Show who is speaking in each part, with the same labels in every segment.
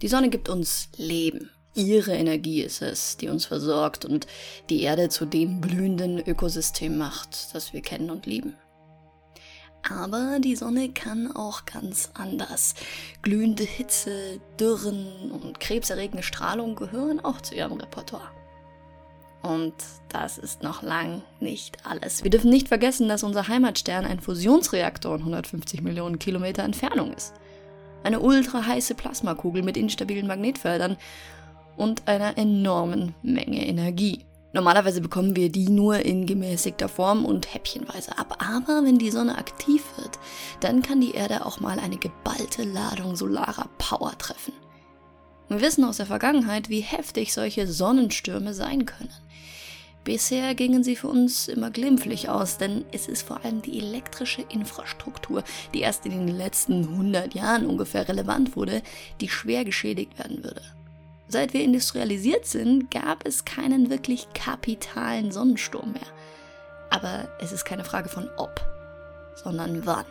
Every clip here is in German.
Speaker 1: Die Sonne gibt uns Leben. Ihre Energie ist es, die uns versorgt und die Erde zu dem blühenden Ökosystem macht, das wir kennen und lieben. Aber die Sonne kann auch ganz anders. Glühende Hitze, Dürren und krebserregende Strahlung gehören auch zu ihrem Repertoire. Und das ist noch lang nicht alles. Wir dürfen nicht vergessen, dass unser Heimatstern ein Fusionsreaktor in 150 Millionen Kilometer Entfernung ist. Eine ultra heiße Plasmakugel mit instabilen Magnetfeldern und einer enormen Menge Energie. Normalerweise bekommen wir die nur in gemäßigter Form und häppchenweise ab. Aber wenn die Sonne aktiv wird, dann kann die Erde auch mal eine geballte Ladung solarer Power treffen. Wir wissen aus der Vergangenheit, wie heftig solche Sonnenstürme sein können. Bisher gingen sie für uns immer glimpflich aus, denn es ist vor allem die elektrische Infrastruktur, die erst in den letzten 100 Jahren ungefähr relevant wurde, die schwer geschädigt werden würde. Seit wir industrialisiert sind, gab es keinen wirklich kapitalen Sonnensturm mehr. Aber es ist keine Frage von ob, sondern wann.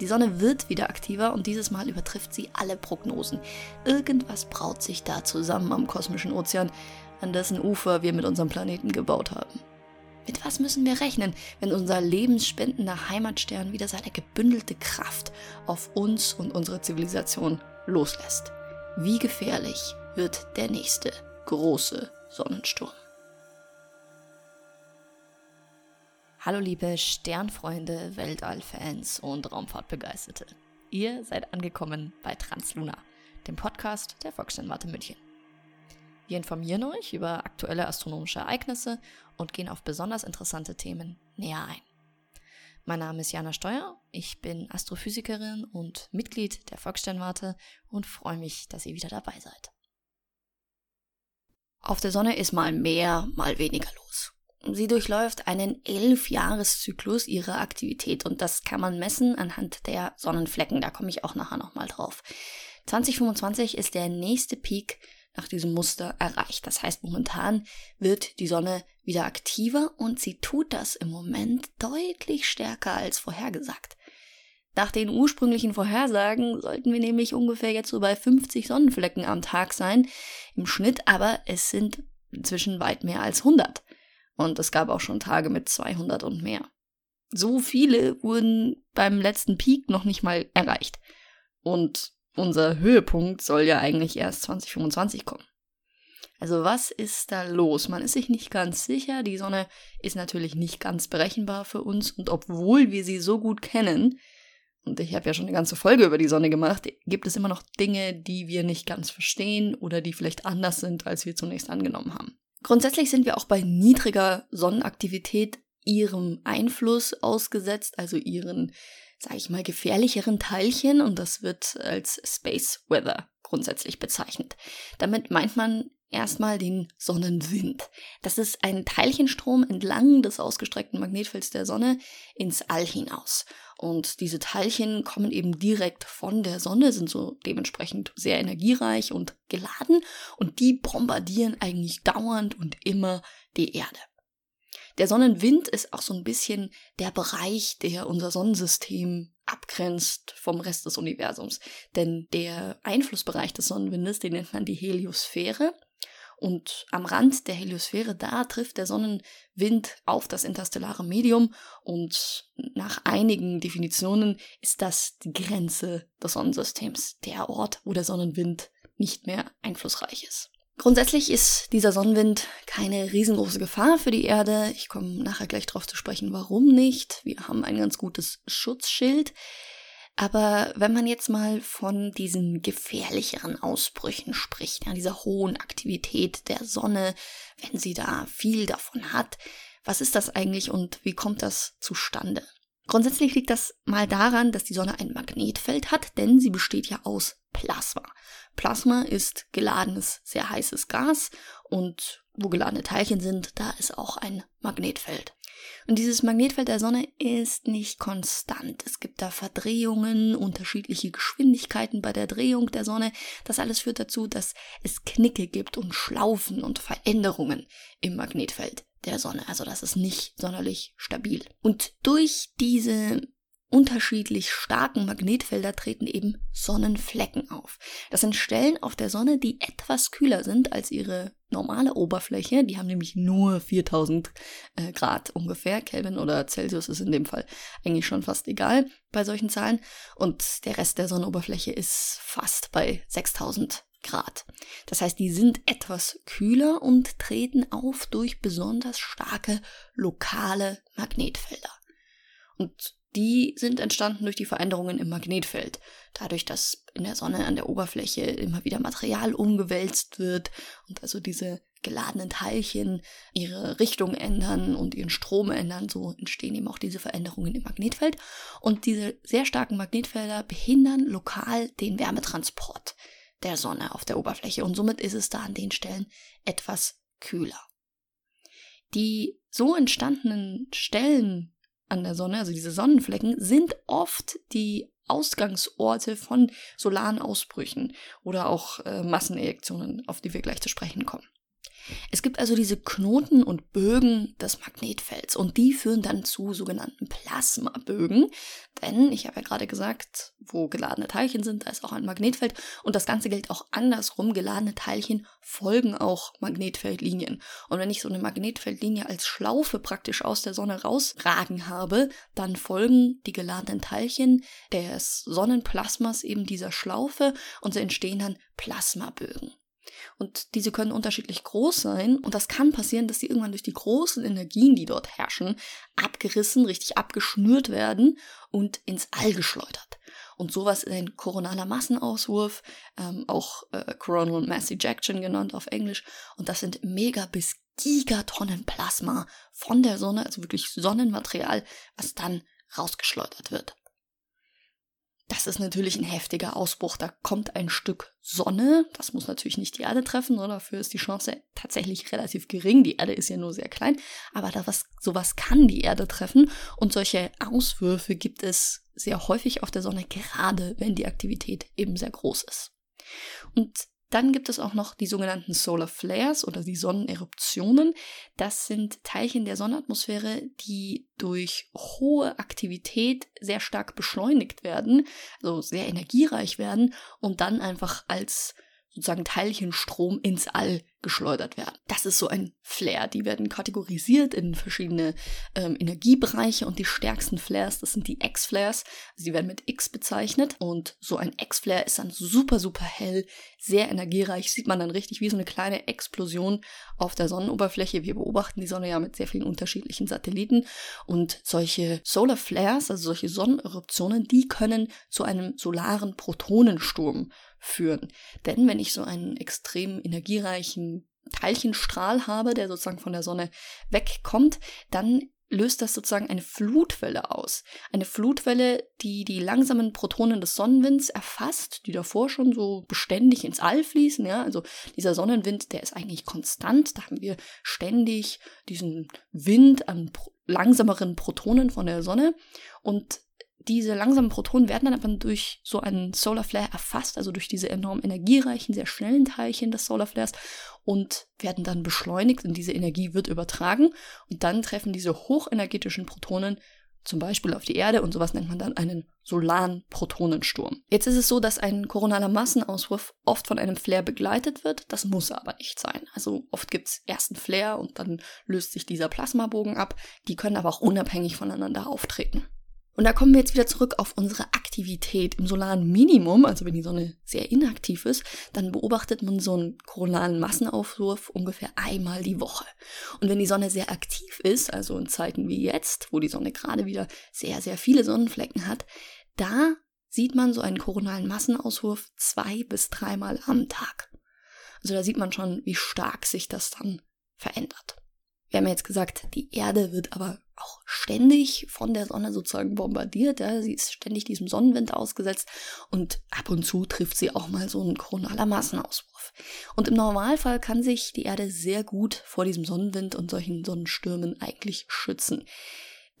Speaker 1: Die Sonne wird wieder aktiver und dieses Mal übertrifft sie alle Prognosen. Irgendwas braut sich da zusammen am kosmischen Ozean, an dessen Ufer wir mit unserem Planeten gebaut haben. Mit was müssen wir rechnen, wenn unser lebensspendender Heimatstern wieder seine gebündelte Kraft auf uns und unsere Zivilisation loslässt? Wie gefährlich wird der nächste große Sonnensturm? Hallo liebe Sternfreunde, Weltallfans und Raumfahrtbegeisterte. Ihr seid angekommen bei Transluna, dem Podcast der Volkssternwarte München. Wir informieren euch über aktuelle astronomische Ereignisse und gehen auf besonders interessante Themen näher ein. Mein Name ist Jana Steuer, ich bin Astrophysikerin und Mitglied der Volkssternwarte und freue mich, dass ihr wieder dabei seid. Auf der Sonne ist mal mehr, mal weniger los. Sie durchläuft einen Elf-Jahres-Zyklus ihrer Aktivität und das kann man messen anhand der Sonnenflecken. Da komme ich auch nachher nochmal drauf. 2025 ist der nächste Peak nach diesem Muster erreicht. Das heißt, momentan wird die Sonne wieder aktiver und sie tut das im Moment deutlich stärker als vorhergesagt. Nach den ursprünglichen Vorhersagen sollten wir nämlich ungefähr jetzt so bei 50 Sonnenflecken am Tag sein im Schnitt, aber es sind inzwischen weit mehr als 100. Und es gab auch schon Tage mit 200 und mehr. So viele wurden beim letzten Peak noch nicht mal erreicht. Und unser Höhepunkt soll ja eigentlich erst 2025 kommen. Also was ist da los? Man ist sich nicht ganz sicher. Die Sonne ist natürlich nicht ganz berechenbar für uns. Und obwohl wir sie so gut kennen, und ich habe ja schon eine ganze Folge über die Sonne gemacht, gibt es immer noch Dinge, die wir nicht ganz verstehen oder die vielleicht anders sind, als wir zunächst angenommen haben. Grundsätzlich sind wir auch bei niedriger Sonnenaktivität ihrem Einfluss ausgesetzt, also ihren, sage ich mal, gefährlicheren Teilchen und das wird als Space Weather grundsätzlich bezeichnet. Damit meint man erstmal den Sonnenwind. Das ist ein Teilchenstrom entlang des ausgestreckten Magnetfelds der Sonne ins All hinaus. Und diese Teilchen kommen eben direkt von der Sonne, sind so dementsprechend sehr energiereich und geladen und die bombardieren eigentlich dauernd und immer die Erde. Der Sonnenwind ist auch so ein bisschen der Bereich, der unser Sonnensystem abgrenzt vom Rest des Universums. Denn der Einflussbereich des Sonnenwindes, den nennt man die Heliosphäre. Und am Rand der Heliosphäre, da trifft der Sonnenwind auf das interstellare Medium und nach einigen Definitionen ist das die Grenze des Sonnensystems, der Ort, wo der Sonnenwind nicht mehr einflussreich ist. Grundsätzlich ist dieser Sonnenwind keine riesengroße Gefahr für die Erde. Ich komme nachher gleich darauf zu sprechen, warum nicht. Wir haben ein ganz gutes Schutzschild. Aber wenn man jetzt mal von diesen gefährlicheren Ausbrüchen spricht, ja, dieser hohen Aktivität der Sonne, wenn sie da viel davon hat, was ist das eigentlich und wie kommt das zustande? Grundsätzlich liegt das mal daran, dass die Sonne ein Magnetfeld hat, denn sie besteht ja aus Plasma. Plasma ist geladenes, sehr heißes Gas und wo geladene Teilchen sind, da ist auch ein Magnetfeld. Und dieses Magnetfeld der Sonne ist nicht konstant. Es gibt da Verdrehungen, unterschiedliche Geschwindigkeiten bei der Drehung der Sonne. Das alles führt dazu, dass es Knicke gibt und Schlaufen und Veränderungen im Magnetfeld der Sonne. Also das ist nicht sonderlich stabil. Und durch diese unterschiedlich starken Magnetfelder treten eben Sonnenflecken auf. Das sind Stellen auf der Sonne, die etwas kühler sind als ihre normale Oberfläche. Die haben nämlich nur 4000 äh, Grad ungefähr. Kelvin oder Celsius ist in dem Fall eigentlich schon fast egal bei solchen Zahlen. Und der Rest der Sonnenoberfläche ist fast bei 6000 Grad. Das heißt, die sind etwas kühler und treten auf durch besonders starke lokale Magnetfelder. Und die sind entstanden durch die Veränderungen im Magnetfeld. Dadurch, dass in der Sonne an der Oberfläche immer wieder Material umgewälzt wird und also diese geladenen Teilchen ihre Richtung ändern und ihren Strom ändern, so entstehen eben auch diese Veränderungen im Magnetfeld. Und diese sehr starken Magnetfelder behindern lokal den Wärmetransport der Sonne auf der Oberfläche und somit ist es da an den Stellen etwas kühler. Die so entstandenen Stellen an der Sonne, also diese Sonnenflecken, sind oft die Ausgangsorte von solaren Ausbrüchen oder auch äh, Massenejektionen, auf die wir gleich zu sprechen kommen. Es gibt also diese Knoten und Bögen des Magnetfelds und die führen dann zu sogenannten Plasmabögen. Denn, ich habe ja gerade gesagt, wo geladene Teilchen sind, da ist auch ein Magnetfeld und das Ganze gilt auch andersrum. Geladene Teilchen folgen auch Magnetfeldlinien. Und wenn ich so eine Magnetfeldlinie als Schlaufe praktisch aus der Sonne rausragen habe, dann folgen die geladenen Teilchen des Sonnenplasmas eben dieser Schlaufe und so entstehen dann Plasmabögen. Und diese können unterschiedlich groß sein. Und das kann passieren, dass sie irgendwann durch die großen Energien, die dort herrschen, abgerissen, richtig abgeschnürt werden und ins All geschleudert. Und sowas ist ein koronaler Massenauswurf, ähm, auch äh, Coronal Mass Ejection genannt auf Englisch. Und das sind mega bis Gigatonnen Plasma von der Sonne, also wirklich Sonnenmaterial, was dann rausgeschleudert wird. Das ist natürlich ein heftiger Ausbruch. Da kommt ein Stück Sonne. Das muss natürlich nicht die Erde treffen, sondern dafür ist die Chance tatsächlich relativ gering. Die Erde ist ja nur sehr klein. Aber da was, sowas kann die Erde treffen. Und solche Auswürfe gibt es sehr häufig auf der Sonne, gerade wenn die Aktivität eben sehr groß ist. Und dann gibt es auch noch die sogenannten Solar Flares oder die Sonneneruptionen. Das sind Teilchen der Sonnenatmosphäre, die durch hohe Aktivität sehr stark beschleunigt werden, also sehr energiereich werden und dann einfach als sozusagen Teilchenstrom ins All geschleudert werden. Das ist so ein Flare. Die werden kategorisiert in verschiedene ähm, Energiebereiche und die stärksten Flares, das sind die X-Flares. Also die werden mit X bezeichnet und so ein X-Flare ist dann super, super hell, sehr energiereich. Sieht man dann richtig wie so eine kleine Explosion auf der Sonnenoberfläche. Wir beobachten die Sonne ja mit sehr vielen unterschiedlichen Satelliten und solche Solar Flares, also solche Sonneneruptionen, die können zu einem solaren Protonensturm führen. Denn wenn ich so einen extrem energiereichen Teilchenstrahl habe, der sozusagen von der Sonne wegkommt, dann löst das sozusagen eine Flutwelle aus. Eine Flutwelle, die die langsamen Protonen des Sonnenwinds erfasst, die davor schon so beständig ins All fließen. Ja, also dieser Sonnenwind, der ist eigentlich konstant. Da haben wir ständig diesen Wind an langsameren Protonen von der Sonne. Und diese langsamen Protonen werden dann aber durch so einen Solar Flare erfasst, also durch diese enorm energiereichen, sehr schnellen Teilchen des Solar Flares und werden dann beschleunigt und diese Energie wird übertragen und dann treffen diese hochenergetischen Protonen zum Beispiel auf die Erde und sowas nennt man dann einen solaren Protonensturm. Jetzt ist es so, dass ein koronaler Massenauswurf oft von einem Flare begleitet wird. Das muss aber nicht sein. Also oft gibt es erst einen Flare und dann löst sich dieser Plasmabogen ab. Die können aber auch unabhängig voneinander auftreten. Und da kommen wir jetzt wieder zurück auf unsere Aktivität im solaren Minimum, also wenn die Sonne sehr inaktiv ist, dann beobachtet man so einen koronalen Massenaufwurf ungefähr einmal die Woche. Und wenn die Sonne sehr aktiv ist, also in Zeiten wie jetzt, wo die Sonne gerade wieder sehr, sehr viele Sonnenflecken hat, da sieht man so einen koronalen Massenauswurf zwei bis dreimal am Tag. Also da sieht man schon, wie stark sich das dann verändert. Wir haben jetzt gesagt, die Erde wird aber auch ständig von der Sonne sozusagen bombardiert. Ja? Sie ist ständig diesem Sonnenwind ausgesetzt und ab und zu trifft sie auch mal so ein koronaler Massenauswurf. Und im Normalfall kann sich die Erde sehr gut vor diesem Sonnenwind und solchen Sonnenstürmen eigentlich schützen.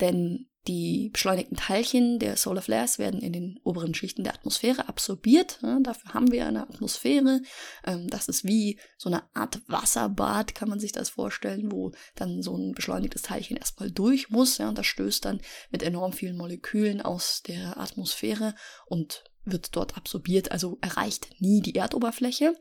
Speaker 1: Denn Die beschleunigten Teilchen der Solar Flares werden in den oberen Schichten der Atmosphäre absorbiert. Dafür haben wir eine Atmosphäre. Ähm, das ist wie so eine Art Wasserbad, kann man sich das vorstellen, wo dann so ein beschleunigtes Teilchen erstmal durch muss. Und das stößt dann mit enorm vielen Molekülen aus der Atmosphäre und wird dort absorbiert, also erreicht nie die Erdoberfläche.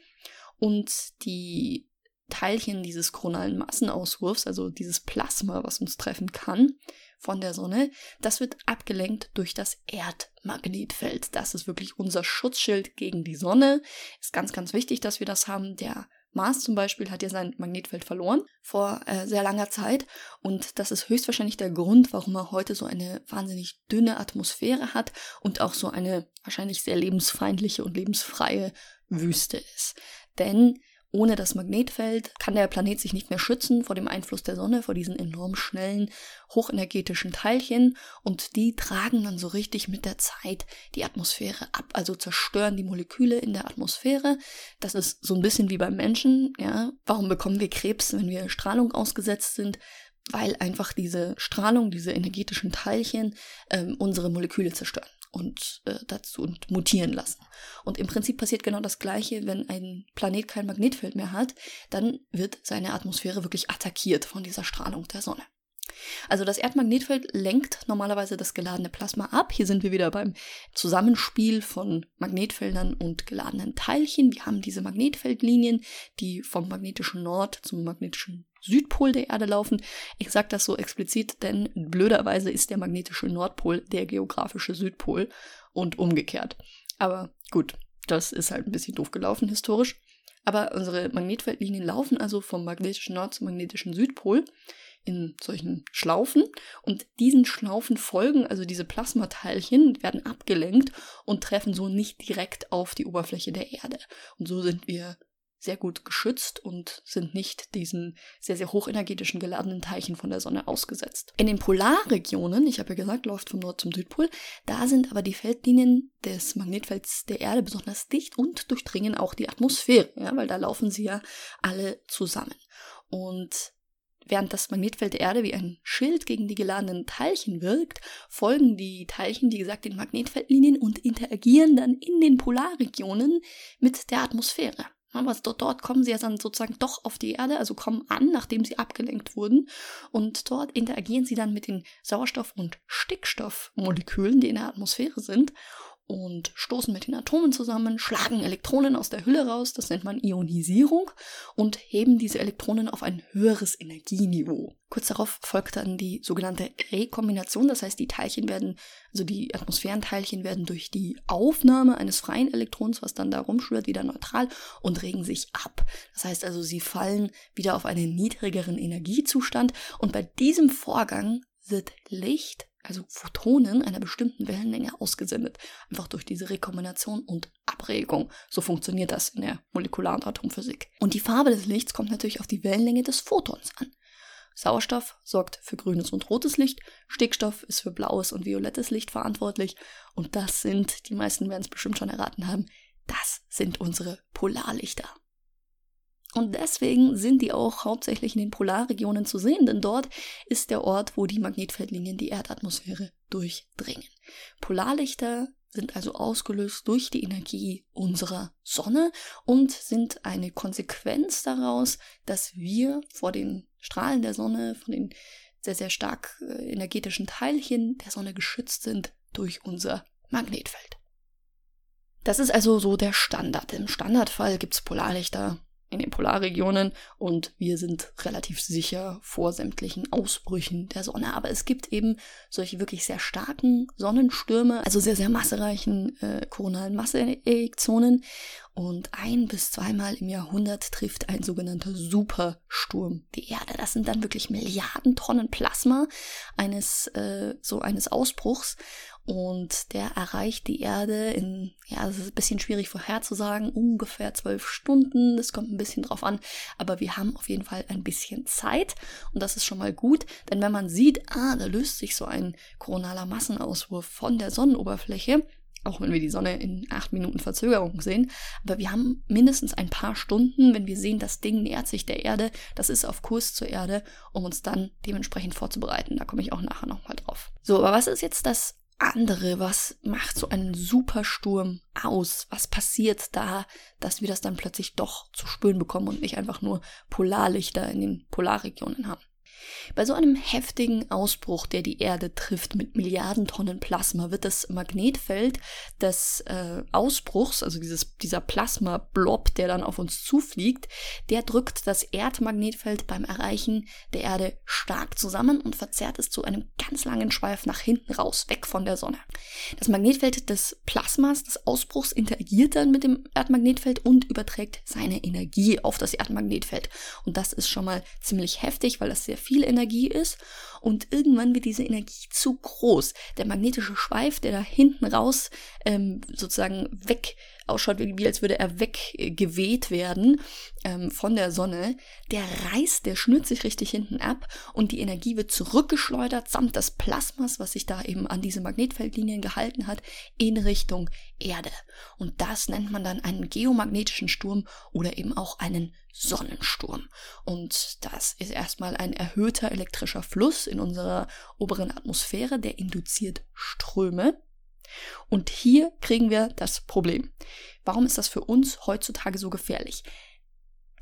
Speaker 1: Und die Teilchen dieses koronalen Massenauswurfs, also dieses Plasma, was uns treffen kann, von der Sonne, das wird abgelenkt durch das Erdmagnetfeld. Das ist wirklich unser Schutzschild gegen die Sonne. Ist ganz, ganz wichtig, dass wir das haben. Der Mars zum Beispiel hat ja sein Magnetfeld verloren vor äh, sehr langer Zeit und das ist höchstwahrscheinlich der Grund, warum er heute so eine wahnsinnig dünne Atmosphäre hat und auch so eine wahrscheinlich sehr lebensfeindliche und lebensfreie Wüste ist. Denn ohne das Magnetfeld kann der Planet sich nicht mehr schützen vor dem Einfluss der Sonne, vor diesen enorm schnellen, hochenergetischen Teilchen und die tragen dann so richtig mit der Zeit die Atmosphäre ab, also zerstören die Moleküle in der Atmosphäre. Das ist so ein bisschen wie beim Menschen, ja. Warum bekommen wir Krebs, wenn wir Strahlung ausgesetzt sind? Weil einfach diese Strahlung, diese energetischen Teilchen ähm, unsere Moleküle zerstören und äh, dazu und mutieren lassen. Und im Prinzip passiert genau das Gleiche, wenn ein Planet kein Magnetfeld mehr hat, dann wird seine Atmosphäre wirklich attackiert von dieser Strahlung der Sonne. Also das Erdmagnetfeld lenkt normalerweise das geladene Plasma ab. Hier sind wir wieder beim Zusammenspiel von Magnetfeldern und geladenen Teilchen. Wir haben diese Magnetfeldlinien, die vom magnetischen Nord zum magnetischen Südpol der Erde laufen. Ich sage das so explizit, denn blöderweise ist der magnetische Nordpol der geografische Südpol und umgekehrt. Aber gut, das ist halt ein bisschen doof gelaufen historisch. Aber unsere Magnetfeldlinien laufen also vom magnetischen Nord zum magnetischen Südpol in solchen Schlaufen und diesen Schlaufen folgen, also diese Plasmateilchen werden abgelenkt und treffen so nicht direkt auf die Oberfläche der Erde. Und so sind wir sehr gut geschützt und sind nicht diesen sehr, sehr hochenergetischen geladenen Teilchen von der Sonne ausgesetzt. In den Polarregionen, ich habe ja gesagt, läuft vom Nord zum Südpol, da sind aber die Feldlinien des Magnetfelds der Erde besonders dicht und durchdringen auch die Atmosphäre, ja, weil da laufen sie ja alle zusammen. Und Während das Magnetfeld der Erde wie ein Schild gegen die geladenen Teilchen wirkt, folgen die Teilchen, wie gesagt, den Magnetfeldlinien und interagieren dann in den Polarregionen mit der Atmosphäre. Aber dort, kommen sie ja dann sozusagen doch auf die Erde, also kommen an, nachdem sie abgelenkt wurden. Und dort interagieren sie dann mit den Sauerstoff- und Stickstoffmolekülen, die in der Atmosphäre sind und stoßen mit den Atomen zusammen, schlagen Elektronen aus der Hülle raus, das nennt man Ionisierung, und heben diese Elektronen auf ein höheres Energieniveau. Kurz darauf folgt dann die sogenannte Rekombination, das heißt, die Teilchen werden, also die Atmosphärenteilchen werden durch die Aufnahme eines freien Elektrons, was dann da rumschwirrt, wieder neutral und regen sich ab. Das heißt also, sie fallen wieder auf einen niedrigeren Energiezustand und bei diesem Vorgang wird Licht also Photonen einer bestimmten Wellenlänge ausgesendet, einfach durch diese Rekombination und Abregung. So funktioniert das in der molekularen Atomphysik. Und die Farbe des Lichts kommt natürlich auf die Wellenlänge des Photons an. Sauerstoff sorgt für grünes und rotes Licht, Stickstoff ist für blaues und violettes Licht verantwortlich und das sind, die meisten werden es bestimmt schon erraten haben, das sind unsere Polarlichter. Und deswegen sind die auch hauptsächlich in den Polarregionen zu sehen, denn dort ist der Ort, wo die Magnetfeldlinien die Erdatmosphäre durchdringen. Polarlichter sind also ausgelöst durch die Energie unserer Sonne und sind eine Konsequenz daraus, dass wir vor den Strahlen der Sonne, von den sehr, sehr stark äh, energetischen Teilchen der Sonne geschützt sind durch unser Magnetfeld. Das ist also so der Standard. Im Standardfall gibt es Polarlichter in den Polarregionen und wir sind relativ sicher vor sämtlichen Ausbrüchen der Sonne. Aber es gibt eben solche wirklich sehr starken Sonnenstürme, also sehr, sehr massereichen äh, koronalen Masseejektionen. Und ein bis zweimal im Jahrhundert trifft ein sogenannter Supersturm die Erde. Das sind dann wirklich Milliarden Tonnen Plasma eines äh, so eines Ausbruchs und der erreicht die Erde in, ja, das ist ein bisschen schwierig vorherzusagen, ungefähr zwölf Stunden. Das kommt ein bisschen drauf an, aber wir haben auf jeden Fall ein bisschen Zeit und das ist schon mal gut, denn wenn man sieht, ah, da löst sich so ein koronaler Massenauswurf von der Sonnenoberfläche, auch wenn wir die Sonne in acht Minuten Verzögerung sehen. Aber wir haben mindestens ein paar Stunden, wenn wir sehen, das Ding nähert sich der Erde, das ist auf Kurs zur Erde, um uns dann dementsprechend vorzubereiten. Da komme ich auch nachher nochmal drauf. So, aber was ist jetzt das andere? Was macht so einen Supersturm aus? Was passiert da, dass wir das dann plötzlich doch zu spüren bekommen und nicht einfach nur Polarlichter in den Polarregionen haben? Bei so einem heftigen Ausbruch, der die Erde trifft mit Milliarden Tonnen Plasma, wird das Magnetfeld des äh, Ausbruchs, also dieses, dieser Plasma-Blob, der dann auf uns zufliegt, der drückt das Erdmagnetfeld beim Erreichen der Erde stark zusammen und verzerrt es zu einem ganz langen Schweif nach hinten raus, weg von der Sonne. Das Magnetfeld des Plasmas, des Ausbruchs, interagiert dann mit dem Erdmagnetfeld und überträgt seine Energie auf das Erdmagnetfeld. Und das ist schon mal ziemlich heftig, weil das sehr viel viel Energie ist und irgendwann wird diese Energie zu groß. Der magnetische Schweif, der da hinten raus ähm, sozusagen weg ausschaut, wie, als würde er weggeweht werden ähm, von der Sonne, der reißt, der schnürt sich richtig hinten ab und die Energie wird zurückgeschleudert samt des Plasmas, was sich da eben an diese Magnetfeldlinien gehalten hat, in Richtung Erde. Und das nennt man dann einen geomagnetischen Sturm oder eben auch einen Sonnensturm. Und das ist erstmal ein erhöhter elektrischer Fluss in unserer oberen Atmosphäre, der induziert Ströme. Und hier kriegen wir das Problem. Warum ist das für uns heutzutage so gefährlich?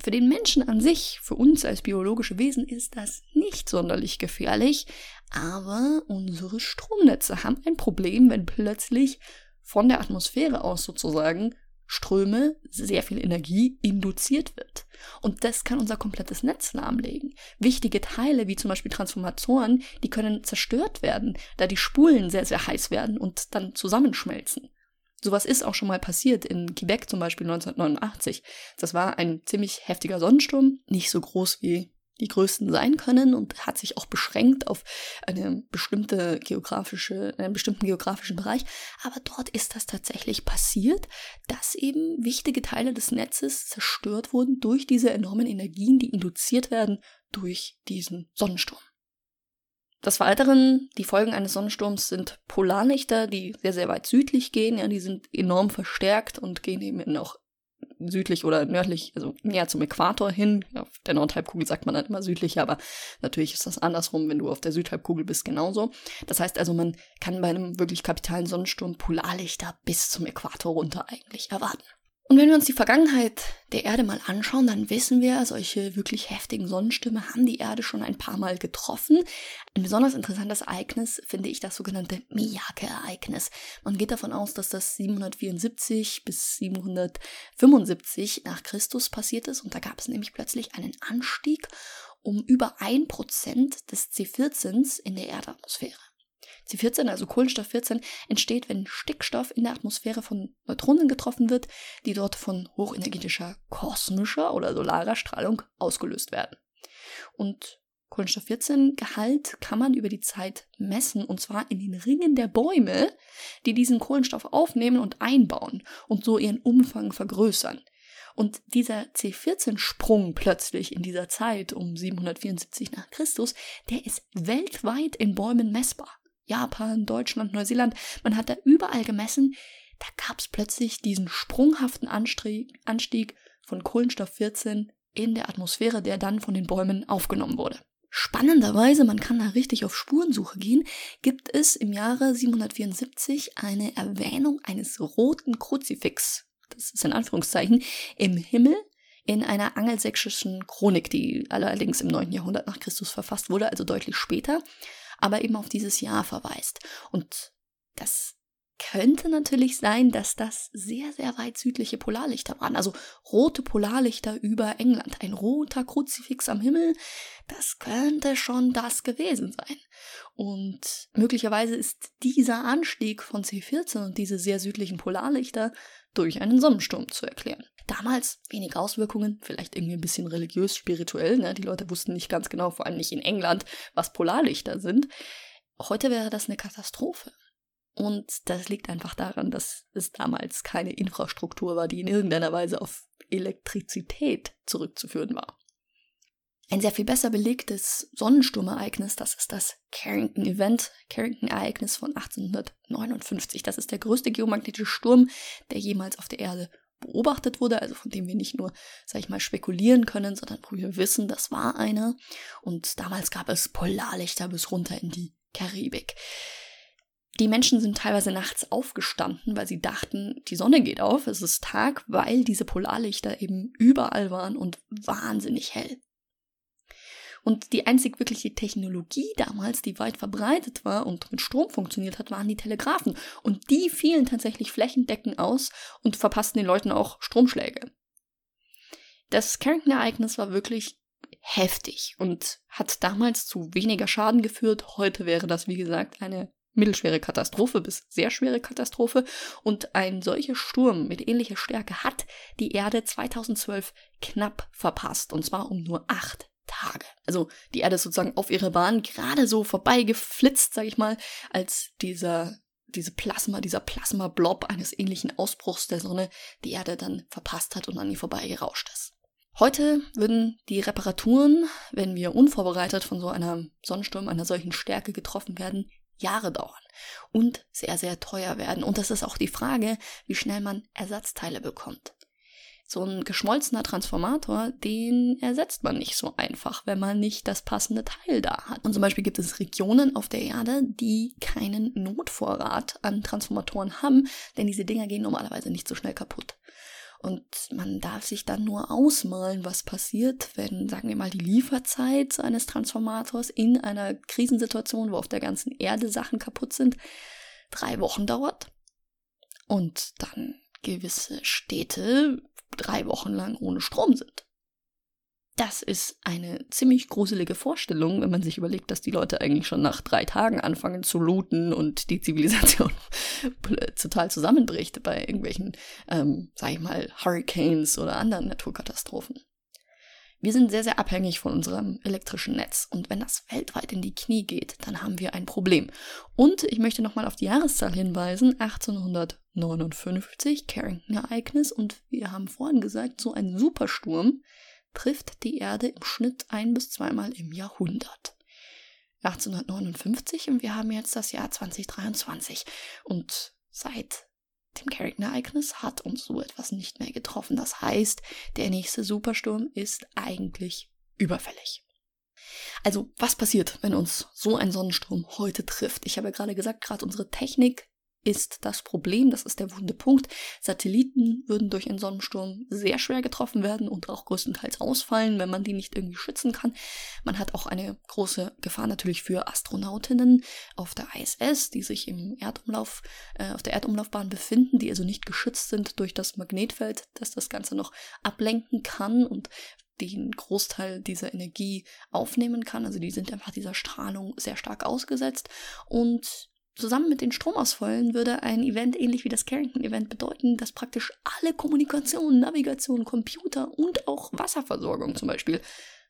Speaker 1: Für den Menschen an sich, für uns als biologische Wesen, ist das nicht sonderlich gefährlich, aber unsere Stromnetze haben ein Problem, wenn plötzlich von der Atmosphäre aus sozusagen Ströme, sehr viel Energie induziert wird. Und das kann unser komplettes Netz lahmlegen. Wichtige Teile, wie zum Beispiel Transformatoren, die können zerstört werden, da die Spulen sehr, sehr heiß werden und dann zusammenschmelzen. Sowas ist auch schon mal passiert in Quebec zum Beispiel 1989. Das war ein ziemlich heftiger Sonnensturm, nicht so groß wie die größten sein können und hat sich auch beschränkt auf eine bestimmte geografische, einen bestimmten geografischen Bereich. Aber dort ist das tatsächlich passiert, dass eben wichtige Teile des Netzes zerstört wurden durch diese enormen Energien, die induziert werden durch diesen Sonnensturm. Des Weiteren, die Folgen eines Sonnensturms sind Polarlichter, die sehr, sehr weit südlich gehen. Ja, die sind enorm verstärkt und gehen eben auch südlich oder nördlich, also näher zum Äquator hin. Auf der Nordhalbkugel sagt man dann immer südlicher, aber natürlich ist das andersrum, wenn du auf der Südhalbkugel bist, genauso. Das heißt also, man kann bei einem wirklich kapitalen Sonnensturm Polarlichter bis zum Äquator runter eigentlich erwarten. Und wenn wir uns die Vergangenheit der Erde mal anschauen, dann wissen wir, solche wirklich heftigen Sonnenstürme haben die Erde schon ein paar Mal getroffen. Ein besonders interessantes Ereignis finde ich das sogenannte Miyake-Ereignis. Man geht davon aus, dass das 774 bis 775 nach Christus passiert ist und da gab es nämlich plötzlich einen Anstieg um über ein Prozent des C14s in der Erdatmosphäre. C14, also Kohlenstoff 14, entsteht, wenn Stickstoff in der Atmosphäre von Neutronen getroffen wird, die dort von hochenergetischer kosmischer oder solarer Strahlung ausgelöst werden. Und Kohlenstoff 14 Gehalt kann man über die Zeit messen und zwar in den Ringen der Bäume, die diesen Kohlenstoff aufnehmen und einbauen und so ihren Umfang vergrößern. Und dieser C14-Sprung plötzlich in dieser Zeit um 774 nach Christus, der ist weltweit in Bäumen messbar. Japan, Deutschland, Neuseeland, man hat da überall gemessen, da gab es plötzlich diesen sprunghaften Anstieg, von Kohlenstoff 14 in der Atmosphäre, der dann von den Bäumen aufgenommen wurde. Spannenderweise, man kann da richtig auf Spurensuche gehen, gibt es im Jahre 774 eine Erwähnung eines roten Kruzifix, das ist in Anführungszeichen, im Himmel in einer angelsächsischen Chronik, die allerdings im 9. Jahrhundert nach Christus verfasst wurde, also deutlich später aber eben auf dieses Jahr verweist. Und das könnte natürlich sein, dass das sehr, sehr weit südliche Polarlichter waren. Also rote Polarlichter über England. Ein roter Kruzifix am Himmel. Das könnte schon das gewesen sein. Und möglicherweise ist dieser Anstieg von C14 und diese sehr südlichen Polarlichter durch einen Sonnensturm zu erklären. Damals wenig Auswirkungen, vielleicht irgendwie ein bisschen religiös, spirituell. Ne? Die Leute wussten nicht ganz genau, vor allem nicht in England, was Polarlichter sind. Heute wäre das eine Katastrophe. Und das liegt einfach daran, dass es damals keine Infrastruktur war, die in irgendeiner Weise auf Elektrizität zurückzuführen war. Ein sehr viel besser belegtes Sonnensturmereignis, das ist das Carrington Event, Carrington-Ereignis von 1859. Das ist der größte geomagnetische Sturm, der jemals auf der Erde beobachtet wurde, also von dem wir nicht nur, sag ich mal, spekulieren können, sondern wo wir wissen, das war einer. Und damals gab es Polarlichter bis runter in die Karibik. Die Menschen sind teilweise nachts aufgestanden, weil sie dachten, die Sonne geht auf, es ist Tag, weil diese Polarlichter eben überall waren und wahnsinnig hell. Und die einzig wirkliche Technologie damals, die weit verbreitet war und mit Strom funktioniert hat, waren die Telegraphen. Und die fielen tatsächlich flächendeckend aus und verpassten den Leuten auch Stromschläge. Das Carrington-Ereignis war wirklich heftig und hat damals zu weniger Schaden geführt. Heute wäre das, wie gesagt, eine mittelschwere Katastrophe bis sehr schwere Katastrophe. Und ein solcher Sturm mit ähnlicher Stärke hat die Erde 2012 knapp verpasst. Und zwar um nur acht Tage. Also die Erde ist sozusagen auf ihrer Bahn gerade so vorbeigeflitzt, sag ich mal, als dieser diese Plasma, dieser Plasma-Blob eines ähnlichen Ausbruchs der Sonne die Erde dann verpasst hat und an ihr vorbeigerauscht ist. Heute würden die Reparaturen, wenn wir unvorbereitet von so einer Sonnensturm einer solchen Stärke getroffen werden, Jahre dauern und sehr, sehr teuer werden. Und das ist auch die Frage, wie schnell man Ersatzteile bekommt so ein geschmolzener Transformator, den ersetzt man nicht so einfach, wenn man nicht das passende Teil da hat. Und zum Beispiel gibt es Regionen auf der Erde, die keinen Notvorrat an Transformatoren haben, denn diese Dinger gehen normalerweise nicht so schnell kaputt. Und man darf sich dann nur ausmalen, was passiert, wenn, sagen wir mal, die Lieferzeit eines Transformators in einer Krisensituation, wo auf der ganzen Erde Sachen kaputt sind, drei Wochen dauert. Und dann gewisse Städte drei Wochen lang ohne Strom sind. Das ist eine ziemlich gruselige Vorstellung, wenn man sich überlegt, dass die Leute eigentlich schon nach drei Tagen anfangen zu looten und die Zivilisation total zusammenbricht bei irgendwelchen, ähm, sag ich mal, Hurricanes oder anderen Naturkatastrophen. Wir sind sehr, sehr abhängig von unserem elektrischen Netz und wenn das weltweit in die Knie geht, dann haben wir ein Problem. Und ich möchte nochmal auf die Jahreszahl hinweisen, 1859, Carrington-Ereignis und wir haben vorhin gesagt, so ein Supersturm trifft die Erde im Schnitt ein bis zweimal im Jahrhundert. 1859 und wir haben jetzt das Jahr 2023 und seit dem Carrington-Ereignis hat uns so etwas nicht mehr getroffen. Das heißt, der nächste Supersturm ist eigentlich überfällig. Also, was passiert, wenn uns so ein Sonnensturm heute trifft? Ich habe ja gerade gesagt, gerade unsere Technik ist das Problem, das ist der wunde Punkt. Satelliten würden durch einen Sonnensturm sehr schwer getroffen werden und auch größtenteils ausfallen, wenn man die nicht irgendwie schützen kann. Man hat auch eine große Gefahr natürlich für Astronautinnen auf der ISS, die sich im Erdumlauf, äh, auf der Erdumlaufbahn befinden, die also nicht geschützt sind durch das Magnetfeld, das das Ganze noch ablenken kann und den Großteil dieser Energie aufnehmen kann. Also die sind einfach dieser Strahlung sehr stark ausgesetzt. Und Zusammen mit den Stromausfällen würde ein Event ähnlich wie das Carrington-Event bedeuten, dass praktisch alle Kommunikation, Navigation, Computer und auch Wasserversorgung zum Beispiel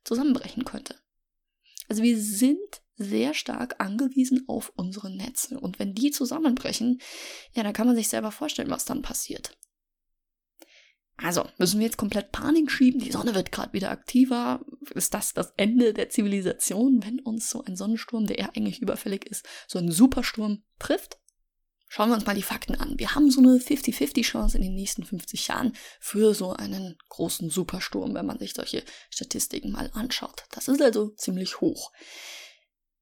Speaker 1: zusammenbrechen könnte. Also wir sind sehr stark angewiesen auf unsere Netze. Und wenn die zusammenbrechen, ja, dann kann man sich selber vorstellen, was dann passiert. Also, müssen wir jetzt komplett Panik schieben? Die Sonne wird gerade wieder aktiver. Ist das das Ende der Zivilisation, wenn uns so ein Sonnensturm, der eher eigentlich überfällig ist, so ein Supersturm trifft? Schauen wir uns mal die Fakten an. Wir haben so eine 50-50 Chance in den nächsten 50 Jahren für so einen großen Supersturm, wenn man sich solche Statistiken mal anschaut. Das ist also ziemlich hoch.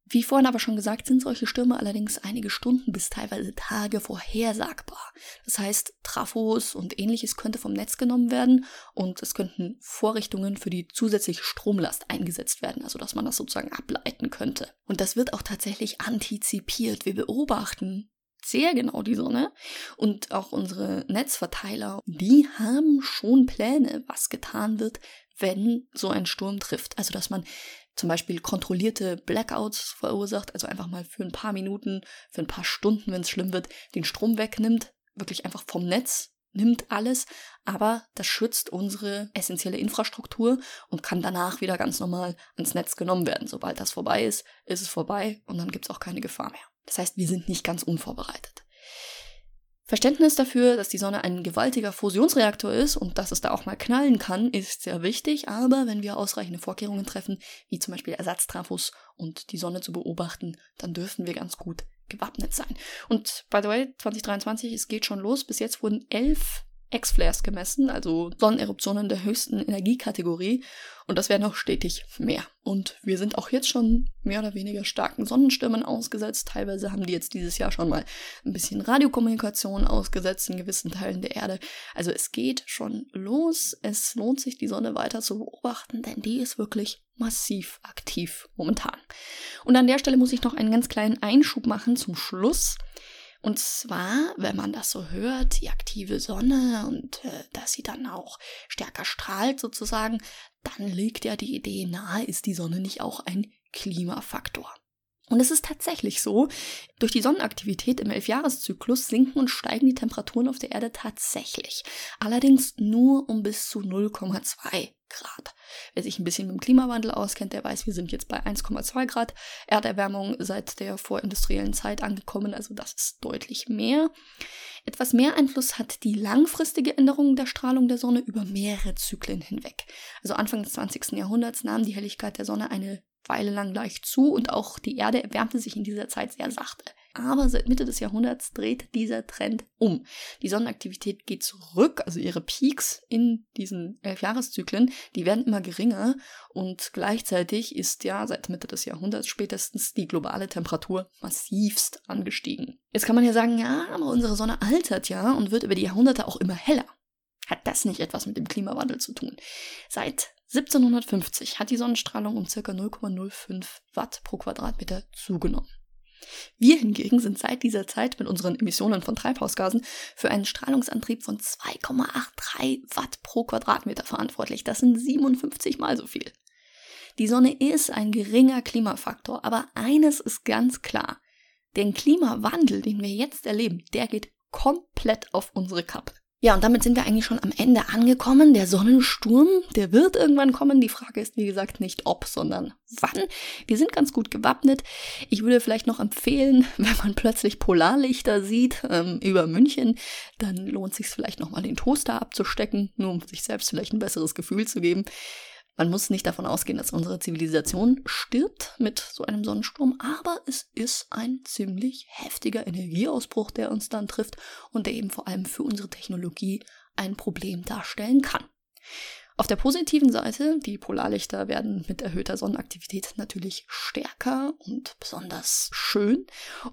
Speaker 1: Wie vorhin aber schon gesagt, sind solche Stürme allerdings einige Stunden bis teilweise Tage vorhersagbar. Das heißt, Trafos und ähnliches könnte vom Netz genommen werden und es könnten Vorrichtungen für die zusätzliche Stromlast eingesetzt werden, also dass man das sozusagen ableiten könnte. Und das wird auch tatsächlich antizipiert. Wir beobachten sehr genau die Sonne und auch unsere Netzverteiler, die haben schon Pläne, was getan wird, wenn so ein Sturm trifft. Also dass man zum Beispiel kontrollierte Blackouts verursacht, also einfach mal für ein paar Minuten, für ein paar Stunden, wenn es schlimm wird, den Strom wegnimmt, wirklich einfach vom Netz, nimmt alles, aber das schützt unsere essentielle Infrastruktur und kann danach wieder ganz normal ans Netz genommen werden. Sobald das vorbei ist, ist es vorbei und dann gibt es auch keine Gefahr mehr. Das heißt, wir sind nicht ganz unvorbereitet. Verständnis dafür, dass die Sonne ein gewaltiger Fusionsreaktor ist und dass es da auch mal knallen kann, ist sehr wichtig, aber wenn wir ausreichende Vorkehrungen treffen, wie zum Beispiel Ersatztrafos und die Sonne zu beobachten, dann dürfen wir ganz gut gewappnet sein. Und by the way, 2023, es geht schon los. Bis jetzt wurden elf X-Flares gemessen, also Sonneneruptionen der höchsten Energiekategorie. Und das werden auch stetig mehr. Und wir sind auch jetzt schon mehr oder weniger starken Sonnenstürmen ausgesetzt. Teilweise haben die jetzt dieses Jahr schon mal ein bisschen Radiokommunikation ausgesetzt in gewissen Teilen der Erde. Also es geht schon los. Es lohnt sich, die Sonne weiter zu beobachten, denn die ist wirklich massiv aktiv momentan. Und an der Stelle muss ich noch einen ganz kleinen Einschub machen zum Schluss. Und zwar, wenn man das so hört, die aktive Sonne und äh, dass sie dann auch stärker strahlt sozusagen, dann liegt ja die Idee nahe, ist die Sonne nicht auch ein Klimafaktor. Und es ist tatsächlich so, durch die Sonnenaktivität im Elfjahreszyklus sinken und steigen die Temperaturen auf der Erde tatsächlich. Allerdings nur um bis zu 0,2 Grad. Wer sich ein bisschen mit dem Klimawandel auskennt, der weiß, wir sind jetzt bei 1,2 Grad Erderwärmung seit der vorindustriellen Zeit angekommen, also das ist deutlich mehr. Etwas mehr Einfluss hat die langfristige Änderung der Strahlung der Sonne über mehrere Zyklen hinweg. Also Anfang des 20. Jahrhunderts nahm die Helligkeit der Sonne eine Weile lang leicht zu und auch die Erde erwärmte sich in dieser Zeit sehr sachte. Aber seit Mitte des Jahrhunderts dreht dieser Trend um. Die Sonnenaktivität geht zurück, also ihre Peaks in diesen Elfjahreszyklen, die werden immer geringer und gleichzeitig ist ja seit Mitte des Jahrhunderts spätestens die globale Temperatur massivst angestiegen. Jetzt kann man ja sagen, ja, aber unsere Sonne altert ja und wird über die Jahrhunderte auch immer heller. Hat das nicht etwas mit dem Klimawandel zu tun? Seit 1750 hat die Sonnenstrahlung um ca. 0,05 Watt pro Quadratmeter zugenommen. Wir hingegen sind seit dieser Zeit mit unseren Emissionen von Treibhausgasen für einen Strahlungsantrieb von 2,83 Watt pro Quadratmeter verantwortlich. Das sind 57 mal so viel. Die Sonne ist ein geringer Klimafaktor, aber eines ist ganz klar. Den Klimawandel, den wir jetzt erleben, der geht komplett auf unsere Kappe. Ja, und damit sind wir eigentlich schon am Ende angekommen. Der Sonnensturm, der wird irgendwann kommen. Die Frage ist, wie gesagt, nicht ob, sondern wann. Wir sind ganz gut gewappnet. Ich würde vielleicht noch empfehlen, wenn man plötzlich Polarlichter sieht ähm, über München, dann lohnt es sich vielleicht nochmal den Toaster abzustecken, nur um sich selbst vielleicht ein besseres Gefühl zu geben. Man muss nicht davon ausgehen, dass unsere Zivilisation stirbt mit so einem Sonnensturm, aber es ist ein ziemlich heftiger Energieausbruch, der uns dann trifft und der eben vor allem für unsere Technologie ein Problem darstellen kann. Auf der positiven Seite, die Polarlichter werden mit erhöhter Sonnenaktivität natürlich stärker und besonders schön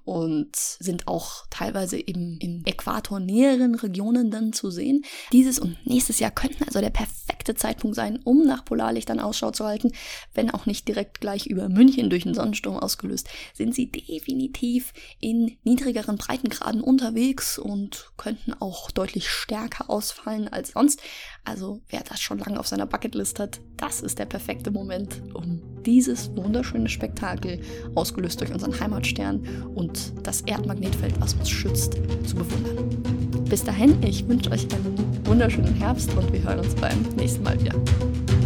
Speaker 1: und sind auch teilweise eben in äquatornäheren Regionen dann zu sehen. Dieses und nächstes Jahr könnten also der perfekte Zeitpunkt sein, um nach Polarlichtern Ausschau zu halten, wenn auch nicht direkt gleich über München durch einen Sonnensturm ausgelöst, sind sie definitiv in niedrigeren Breitengraden unterwegs und könnten auch deutlich stärker ausfallen als sonst. Also wer das schon lange auf seiner Bucketlist hat, das ist der perfekte Moment, um dieses wunderschöne Spektakel, ausgelöst durch unseren Heimatstern und das Erdmagnetfeld, was uns schützt, zu bewundern. Bis dahin, ich wünsche euch einen wunderschönen Herbst und wir hören uns beim nächsten Mal wieder.